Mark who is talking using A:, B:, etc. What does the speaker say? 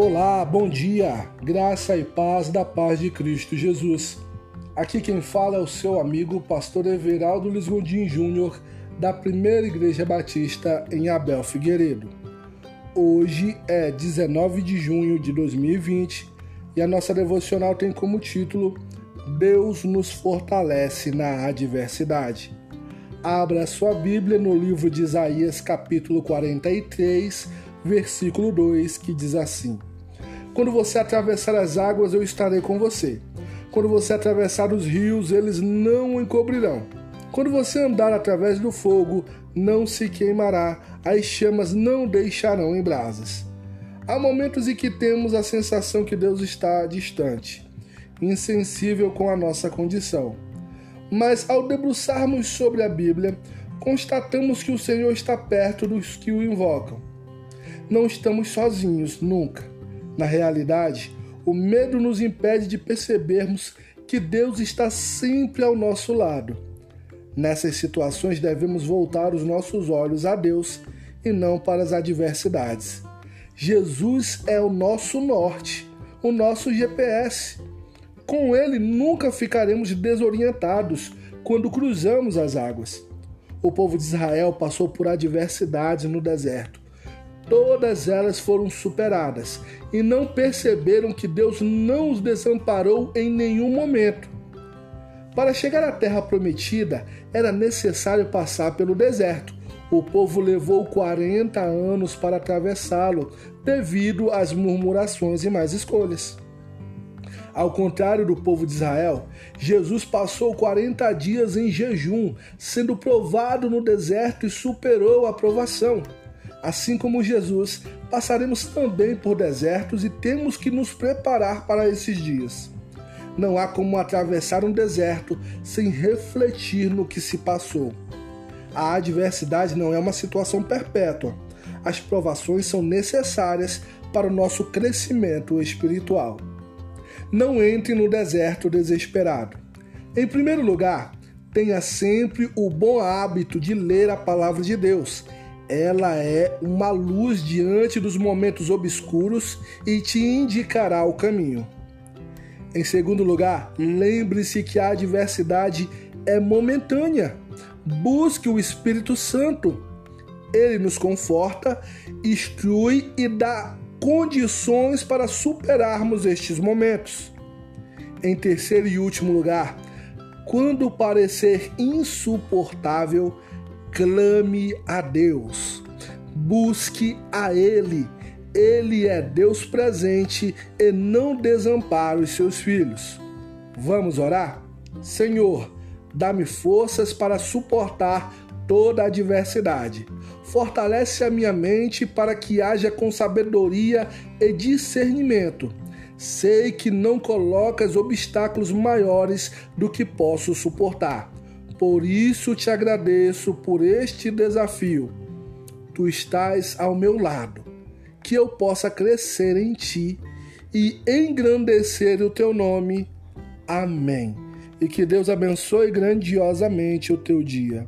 A: Olá, bom dia, graça e paz da paz de Cristo Jesus. Aqui quem fala é o seu amigo pastor Everaldo Lisgondim Júnior, da Primeira Igreja Batista em Abel Figueiredo. Hoje é 19 de junho de 2020 e a nossa devocional tem como título Deus nos fortalece na adversidade. Abra sua Bíblia no livro de Isaías, capítulo 43, versículo 2, que diz assim: Quando você atravessar as águas, eu estarei com você. Quando você atravessar os rios, eles não o encobrirão. Quando você andar através do fogo, não se queimará, as chamas não deixarão em brasas. Há momentos em que temos a sensação que Deus está distante, insensível com a nossa condição mas ao debruçarmos sobre a Bíblia, constatamos que o Senhor está perto dos que o invocam. Não estamos sozinhos, nunca. Na realidade, o medo nos impede de percebermos que Deus está sempre ao nosso lado. Nessas situações, devemos voltar os nossos olhos a Deus e não para as adversidades. Jesus é o nosso norte, o nosso GPS com ele nunca ficaremos desorientados quando cruzamos as águas. O povo de Israel passou por adversidades no deserto. Todas elas foram superadas e não perceberam que Deus não os desamparou em nenhum momento. Para chegar à terra prometida, era necessário passar pelo deserto. O povo levou 40 anos para atravessá-lo, devido às murmurações e mais escolhas. Ao contrário do povo de Israel, Jesus passou 40 dias em jejum, sendo provado no deserto e superou a provação. Assim como Jesus, passaremos também por desertos e temos que nos preparar para esses dias. Não há como atravessar um deserto sem refletir no que se passou. A adversidade não é uma situação perpétua. As provações são necessárias para o nosso crescimento espiritual não entre no deserto desesperado. Em primeiro lugar, tenha sempre o bom hábito de ler a palavra de Deus. Ela é uma luz diante dos momentos obscuros e te indicará o caminho. Em segundo lugar, lembre-se que a adversidade é momentânea. Busque o Espírito Santo. Ele nos conforta, instrui e dá condições para superarmos estes momentos. Em terceiro e último lugar, quando parecer insuportável, clame a Deus. Busque a Ele. Ele é Deus presente e não desampara os seus filhos. Vamos orar? Senhor, dá-me forças para suportar toda a adversidade. Fortalece a minha mente para que haja com sabedoria e discernimento. Sei que não colocas obstáculos maiores do que posso suportar. Por isso te agradeço por este desafio. Tu estás ao meu lado, que eu possa crescer em ti e engrandecer o teu nome. Amém. E que Deus abençoe grandiosamente o teu dia.